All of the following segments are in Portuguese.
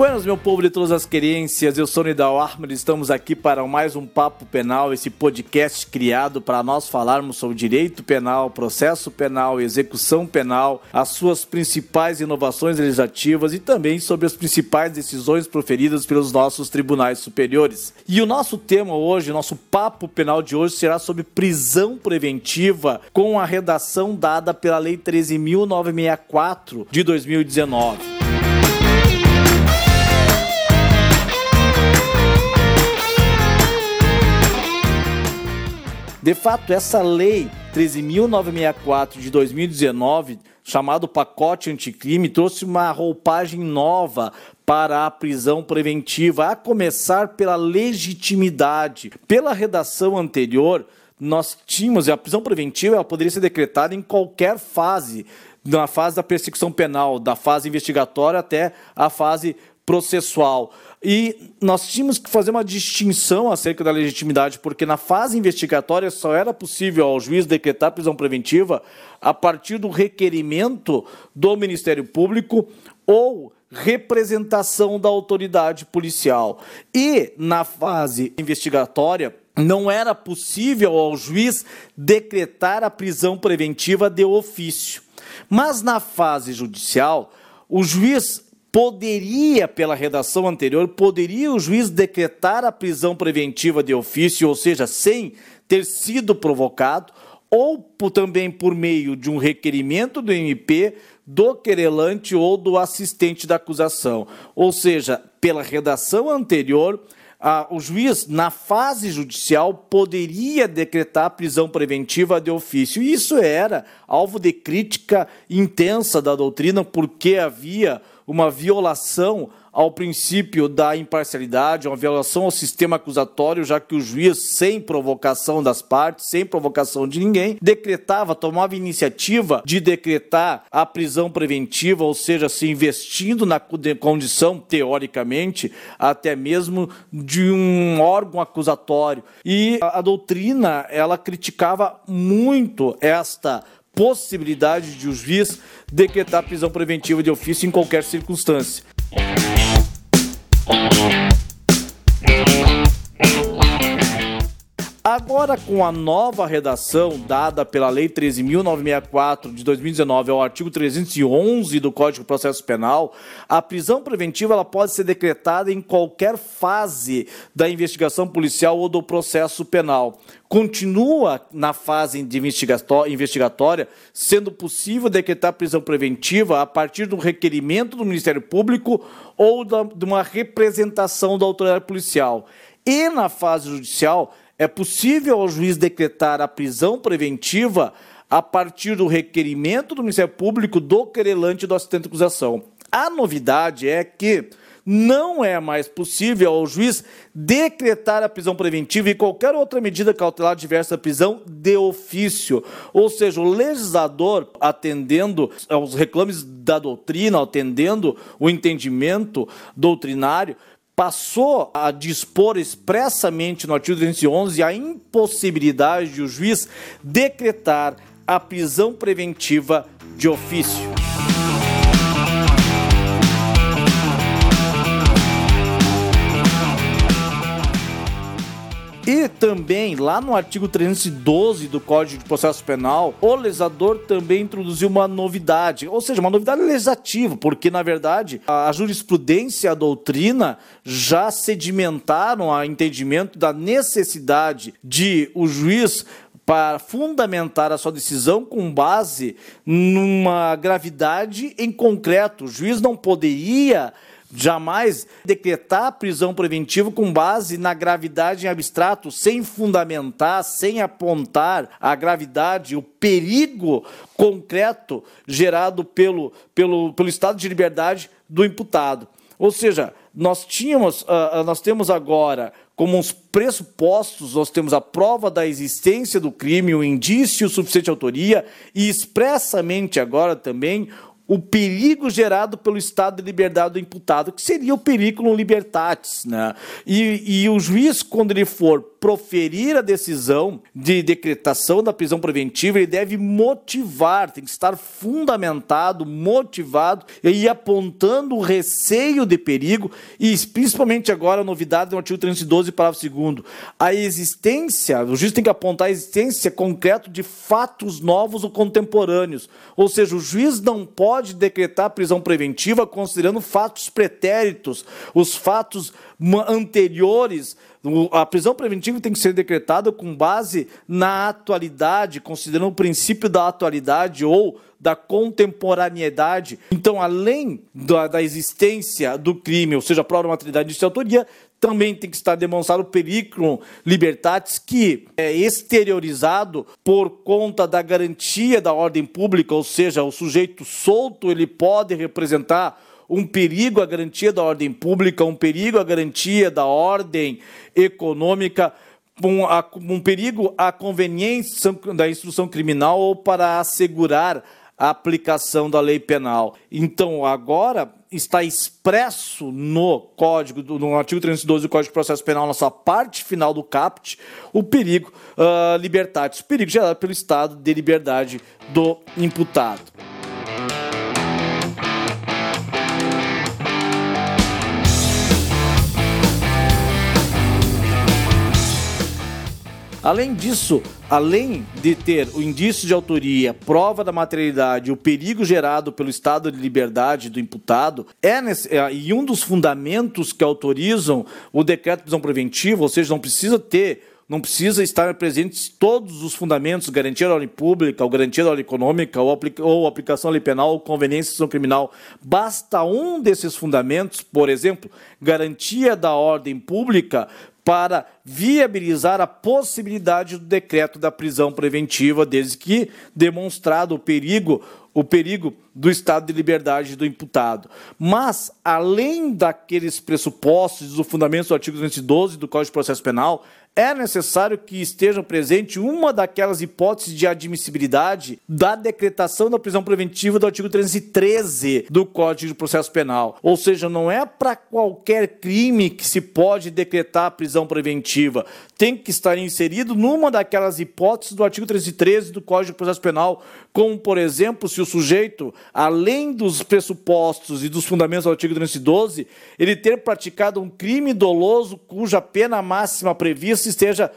Buenos, meu povo de todas as querências, eu sou Nidal Armor, estamos aqui para mais um Papo Penal, esse podcast criado para nós falarmos sobre direito penal, processo penal, execução penal, as suas principais inovações legislativas e também sobre as principais decisões proferidas pelos nossos tribunais superiores. E o nosso tema hoje, nosso Papo Penal de hoje, será sobre prisão preventiva com a redação dada pela Lei 13.964 de 2019. De fato, essa lei 13.964 de 2019, chamado pacote anticrime, trouxe uma roupagem nova para a prisão preventiva, a começar pela legitimidade. Pela redação anterior, nós tínhamos a prisão preventiva, ela poderia ser decretada em qualquer fase, na fase da persecução penal, da fase investigatória até a fase processual. E nós tínhamos que fazer uma distinção acerca da legitimidade, porque na fase investigatória só era possível ao juiz decretar prisão preventiva a partir do requerimento do Ministério Público ou representação da autoridade policial. E na fase investigatória, não era possível ao juiz decretar a prisão preventiva de ofício. Mas na fase judicial, o juiz poderia, pela redação anterior, poderia o juiz decretar a prisão preventiva de ofício, ou seja, sem ter sido provocado, ou também por meio de um requerimento do MP, do querelante ou do assistente da acusação. Ou seja, pela redação anterior, ah, o juiz, na fase judicial, poderia decretar a prisão preventiva de ofício. Isso era alvo de crítica intensa da doutrina, porque havia uma violação ao princípio da imparcialidade, uma violação ao sistema acusatório, já que o juiz, sem provocação das partes, sem provocação de ninguém, decretava, tomava iniciativa de decretar a prisão preventiva, ou seja, se investindo na condição, teoricamente, até mesmo de um órgão acusatório. E a, doutrina, ela criticava muito esta possibilidade de o juiz decretar prisão preventiva de ofício em qualquer circunstância. Agora, com a nova redação dada pela Lei 13.964 de 2019 ao artigo 311 do Código de Processo Penal, a prisão preventiva ela pode ser decretada em qualquer fase da investigação policial ou do processo penal. Continua na fase investigatória, sendo possível decretar prisão preventiva a partir do requerimento do Ministério Público ou de uma representação da autoridade policial. E na fase judicial, é possível ao juiz decretar a prisão preventiva a partir do requerimento do Ministério Público do querelante do assistente de acusação. A novidade é que não é mais possível ao juiz decretar a prisão preventiva e qualquer outra medida cautelar diversa da prisão de ofício. Ou seja, o legislador, atendendo aos reclames da doutrina, atendendo o entendimento doutrinário, passou a dispor expressamente no artigo 211 a impossibilidade de o juiz decretar a prisão preventiva de ofício. Também, lá no artigo 312 do Código de Processo Penal, o legislador também introduziu uma novidade, ou seja, uma novidade legislativa, porque, na verdade, a jurisprudência, a doutrina já sedimentaram a entendimento da necessidade de o juiz para fundamentar a sua decisão com base numa gravidade em concreto. O juiz não poderia jamais decretar prisão preventiva com base na gravidade em abstrato, sem fundamentar, sem apontar a gravidade, o perigo concreto gerado pelo, pelo, pelo estado de liberdade do imputado. Ou seja, nós tínhamos, uh, nós temos agora como uns pressupostos, nós temos a prova da existência do crime, o indício suficiente de autoria e expressamente agora também o perigo gerado pelo estado de liberdade do imputado, que seria o periculum libertatis. Né? E, e o juiz, quando ele for proferir a decisão de decretação da prisão preventiva, ele deve motivar, tem que estar fundamentado, motivado e apontando o receio de perigo e principalmente agora a novidade no artigo 312, parágrafo 2 a existência, o juiz tem que apontar a existência concreta de fatos novos ou contemporâneos. Ou seja, o juiz não pode decretar prisão preventiva considerando fatos pretéritos, os fatos anteriores a prisão preventiva tem que ser decretada com base na atualidade, considerando o princípio da atualidade ou da contemporaneidade. Então, além da, da existência do crime, ou seja, a prova de materialidade de autoria, também tem que estar demonstrado o periculum libertatis, que é exteriorizado por conta da garantia da ordem pública, ou seja, o sujeito solto ele pode representar um perigo à garantia da ordem pública, um perigo à garantia da ordem econômica, um, um perigo à conveniência da instrução criminal ou para assegurar a aplicação da lei penal. Então, agora está expresso no código, no artigo 312 do Código de Processo Penal, na sua parte final do CAPT, o perigo uh, libertatis, perigo gerado pelo estado de liberdade do imputado. Além disso, além de ter o indício de autoria, prova da materialidade, o perigo gerado pelo estado de liberdade do imputado, é nesse, é, e um dos fundamentos que autorizam o decreto de prisão preventiva, ou seja, não precisa ter não precisa estar presentes todos os fundamentos, garantia da ordem pública, ou garantia da ordem econômica, ou, aplica, ou aplicação da lei penal, ou conveniência criminal. Basta um desses fundamentos, por exemplo, garantia da ordem pública, para viabilizar a possibilidade do decreto da prisão preventiva, desde que demonstrado o perigo, o perigo do estado de liberdade do imputado. Mas, além daqueles pressupostos e fundamentos do artigo 212 do Código de Processo Penal, é necessário que estejam presente uma daquelas hipóteses de admissibilidade da decretação da prisão preventiva do artigo 313 do Código de Processo Penal. Ou seja, não é para qualquer crime que se pode decretar a prisão preventiva. Tem que estar inserido numa daquelas hipóteses do artigo 313 do Código de Processo Penal, como, por exemplo, se o sujeito, além dos pressupostos e dos fundamentos do artigo 312, ele ter praticado um crime doloso cuja pena máxima prevista esteja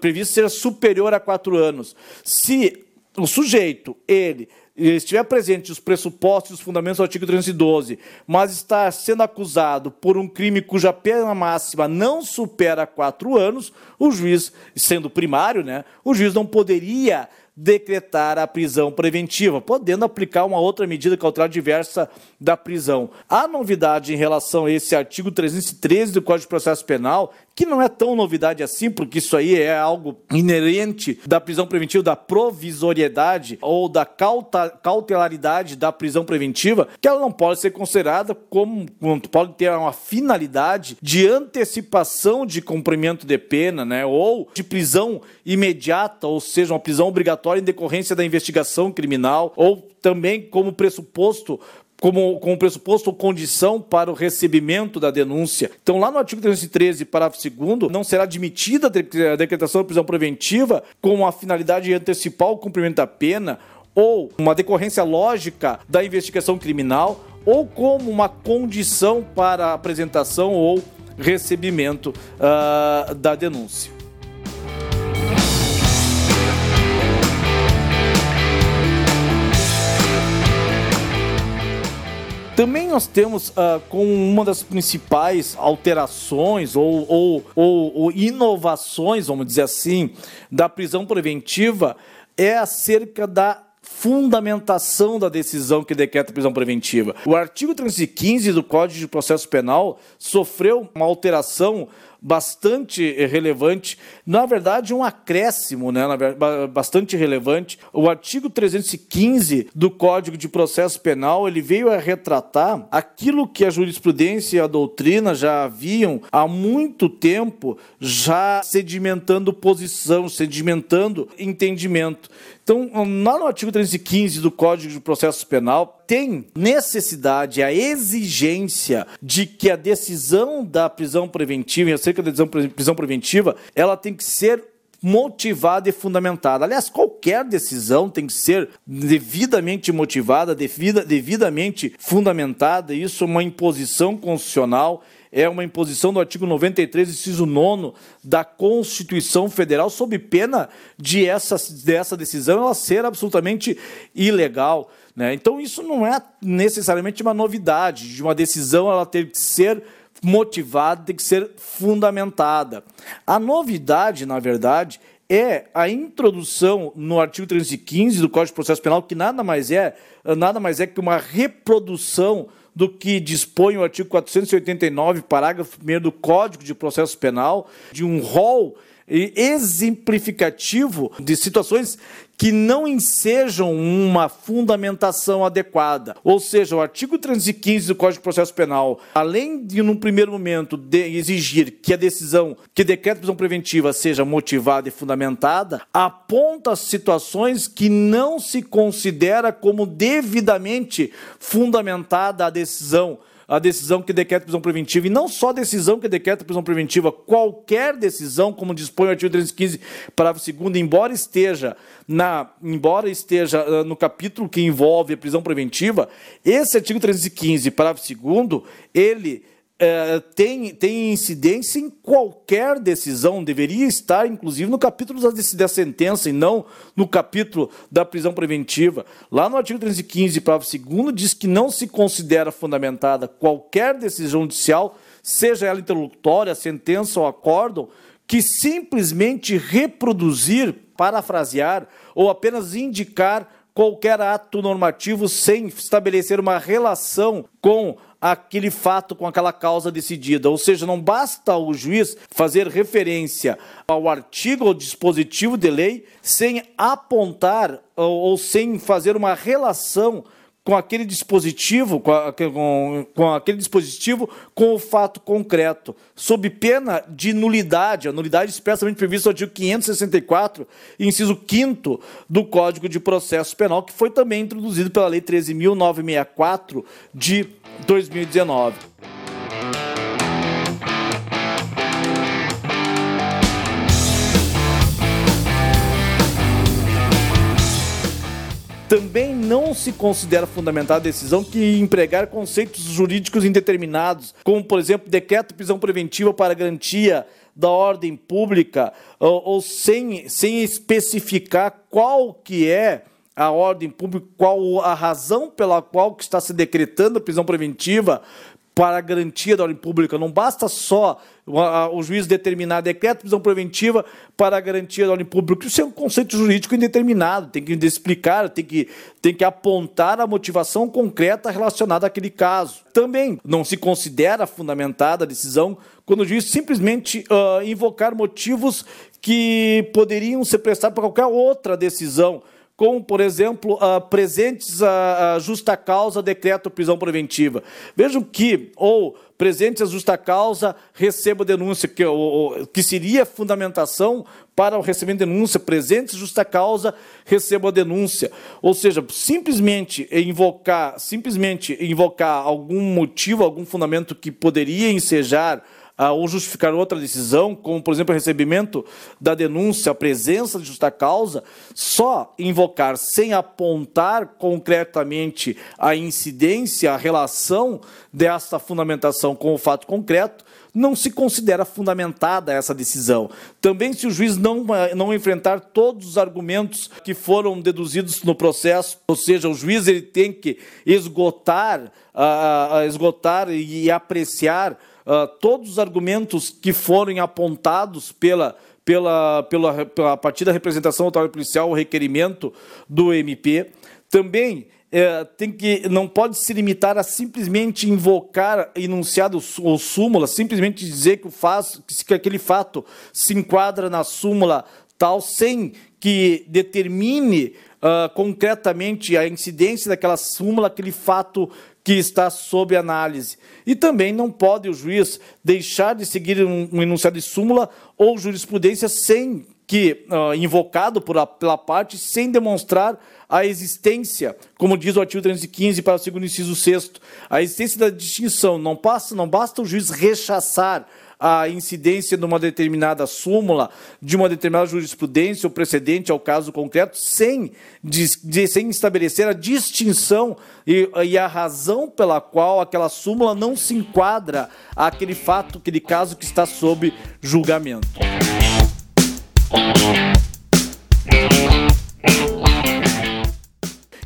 prevista seja superior a quatro anos. Se o sujeito, ele estiver presente os pressupostos e os fundamentos do artigo 312, mas está sendo acusado por um crime cuja pena máxima não supera quatro anos, o juiz, sendo primário, né, o juiz não poderia decretar a prisão preventiva, podendo aplicar uma outra medida cautelar diversa da prisão. A novidade em relação a esse artigo 313 do Código de Processo Penal que não é tão novidade assim, porque isso aí é algo inerente da prisão preventiva, da provisoriedade ou da cautelaridade da prisão preventiva, que ela não pode ser considerada como, pode ter uma finalidade de antecipação de cumprimento de pena, né, ou de prisão imediata, ou seja, uma prisão obrigatória em decorrência da investigação criminal, ou também como pressuposto como, como pressuposto ou condição para o recebimento da denúncia. Então, lá no artigo 313, parágrafo 2, não será admitida a decretação de prisão preventiva com a finalidade de antecipar o cumprimento da pena ou uma decorrência lógica da investigação criminal ou como uma condição para a apresentação ou recebimento uh, da denúncia. Também nós temos uh, como uma das principais alterações ou, ou, ou, ou inovações, vamos dizer assim, da prisão preventiva é acerca da fundamentação da decisão que decreta prisão preventiva. O artigo 315 do Código de Processo Penal sofreu uma alteração bastante relevante, na verdade um acréscimo, né, bastante relevante. O artigo 315 do Código de Processo Penal, ele veio a retratar aquilo que a jurisprudência e a doutrina já haviam há muito tempo já sedimentando posição, sedimentando entendimento. Então, lá no artigo 315 do Código de Processo Penal, tem necessidade, a exigência de que a decisão da prisão preventiva, em acerca da prisão preventiva, ela tem que ser motivada e fundamentada. Aliás, qualquer decisão tem que ser devidamente motivada, devida, devidamente fundamentada. Isso é uma imposição constitucional é uma imposição do artigo 93, inciso 9 da Constituição Federal, sob pena de essa, dessa decisão ela ser absolutamente ilegal. Né? Então, isso não é necessariamente uma novidade, de uma decisão ela ter que ser motivada, tem que ser fundamentada. A novidade, na verdade, é a introdução no artigo 315 do Código de Processo Penal, que nada mais é, nada mais é que uma reprodução do que dispõe o artigo 489, parágrafo 1 do Código de Processo Penal, de um rol exemplificativo de situações que não ensejam uma fundamentação adequada. Ou seja, o artigo 315 do Código de Processo Penal, além de, num primeiro momento, exigir que a decisão, que decreto de prisão preventiva seja motivada e fundamentada, aponta situações que não se considera como devidamente fundamentada a decisão a decisão que decreta prisão preventiva, e não só a decisão que decreta prisão preventiva, qualquer decisão, como dispõe o artigo 315, parágrafo 2 embora esteja na, embora esteja uh, no capítulo que envolve a prisão preventiva, esse artigo 315, parágrafo 2 ele é, tem, tem incidência em qualquer decisão, deveria estar, inclusive, no capítulo da, da sentença e não no capítulo da prisão preventiva. Lá no artigo 315, parágrafo 2, diz que não se considera fundamentada qualquer decisão judicial, seja ela interlocutória, sentença ou acórdão, que simplesmente reproduzir, parafrasear ou apenas indicar qualquer ato normativo sem estabelecer uma relação com aquele fato com aquela causa decidida. Ou seja, não basta o juiz fazer referência ao artigo ou dispositivo de lei sem apontar ou, ou sem fazer uma relação com aquele dispositivo, com, a, com, com, aquele dispositivo com o fato concreto, sob pena de nulidade, a nulidade expressamente prevista no artigo 564, inciso 5 do Código de Processo Penal, que foi também introduzido pela Lei 13.964 de 2019. Também não se considera fundamentada a decisão que empregar conceitos jurídicos indeterminados, como, por exemplo, decreto de prisão preventiva para garantia da ordem pública, ou, ou sem, sem especificar qual que é a ordem pública, qual a razão pela qual que está se decretando a prisão preventiva para garantia da ordem pública. Não basta só o, juiz determinar decreto de prisão preventiva para garantia da ordem pública. Isso é um conceito jurídico indeterminado, tem que explicar, tem que, tem que apontar a motivação concreta relacionada àquele caso. Também não se considera fundamentada a decisão quando o juiz simplesmente uh, invocar motivos que poderiam ser prestados para qualquer outra decisão como, por exemplo, uh, presentes a, a, justa causa decreto prisão preventiva. Vejam que, ou presentes a justa causa receba denúncia, que, ou, que seria fundamentação para o recebimento de denúncia, presentes justa causa receba a denúncia. Ou seja, simplesmente invocar, simplesmente invocar algum motivo, algum fundamento que poderia ensejar ah, ou justificar outra decisão, como, por exemplo, o recebimento da denúncia, a presença de justa causa, só invocar sem apontar concretamente a incidência, a relação dessa fundamentação com o fato concreto, não se considera fundamentada essa decisão. Também, se o juiz não, não enfrentar todos os argumentos que foram deduzidos no processo, ou seja, o juiz ele tem que esgotar, uh, esgotar e apreciar uh, todos os argumentos que foram apontados pela, pela, pela, pela, a partir da representação autoritária policial, o requerimento do MP. Também é, tem que, não pode se limitar a simplesmente invocar enunciado ou súmula, simplesmente dizer que, o faz, que aquele fato se enquadra na súmula tal, sem que determine uh, concretamente a incidência daquela súmula, aquele fato que está sob análise. E também não pode o juiz deixar de seguir um, um enunciado de súmula ou jurisprudência sem que uh, invocado por pela parte sem demonstrar a existência, como diz o artigo 315 para o segundo inciso sexto, a existência da distinção. Não basta, não basta o juiz rechaçar a incidência de uma determinada súmula, de uma determinada jurisprudência ou precedente ao caso concreto, sem, de, sem estabelecer a distinção e, e, a razão pela qual aquela súmula não se enquadra àquele fato, aquele caso que está sob julgamento.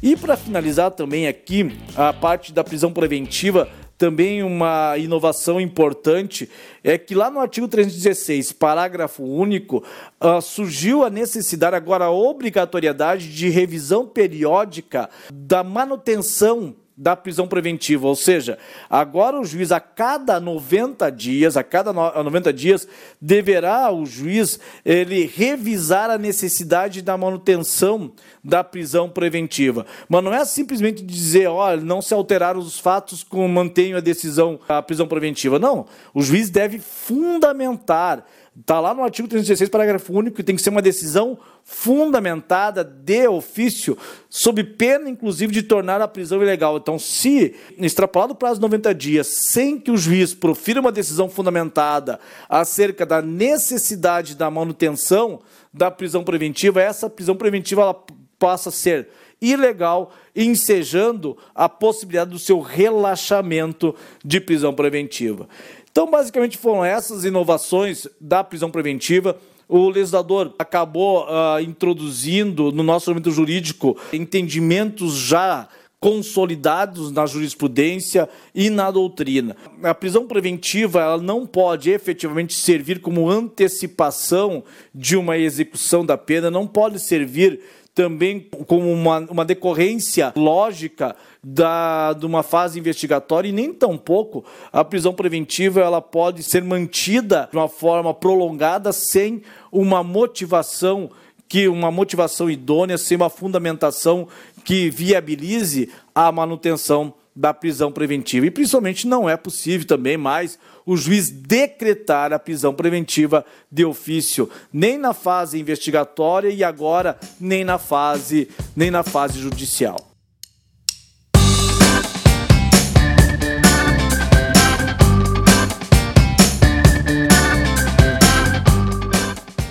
E para finalizar também aqui a parte da prisão preventiva, também uma inovação importante é que lá no artigo 316, parágrafo único, uh, surgiu a necessidade, agora a obrigatoriedade de revisão periódica da manutenção da prisão preventiva, ou seja, agora o juiz a cada 90 dias, a cada 90 dias deverá o juiz ele revisar a necessidade da manutenção da prisão preventiva. Mas não é simplesmente dizer, olha, não se alteraram os fatos, com mantenho a decisão a prisão preventiva. Não, o juiz deve fundamentar Está lá no artigo 316, parágrafo único, que tem que ser uma decisão fundamentada de ofício, sob pena, inclusive, de tornar a prisão ilegal. Então, se extrapolado o prazo de 90 dias, sem que o juiz profira uma decisão fundamentada acerca da necessidade da manutenção da prisão preventiva, essa prisão preventiva ela passa a ser ilegal, ensejando a possibilidade do seu relaxamento de prisão preventiva. Então, basicamente, foram essas inovações da prisão preventiva. O legislador acabou uh, introduzindo no nosso ordenamento jurídico entendimentos já consolidados na jurisprudência e na doutrina. A prisão preventiva ela não pode efetivamente servir como antecipação de uma execução da pena, não pode servir também como uma, uma decorrência lógica da, de uma fase investigatória e nem tampouco a prisão preventiva ela pode ser mantida de uma forma prolongada sem uma motivação que uma motivação idônea, sem uma fundamentação que viabilize a manutenção da prisão preventiva. E principalmente não é possível também mais o juiz decretar a prisão preventiva de ofício, nem na fase investigatória e agora nem na fase nem na fase judicial.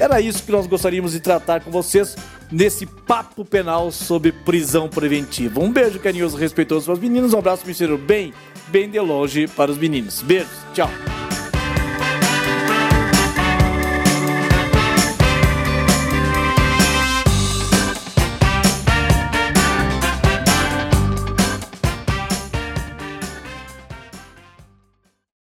Era isso que nós gostaríamos de tratar com vocês nesse papo penal sobre prisão preventiva. Um beijo carinhoso, respeitoso para os meninos, um abraço, ministério bem, bem de longe para os meninos. Beijos, tchau.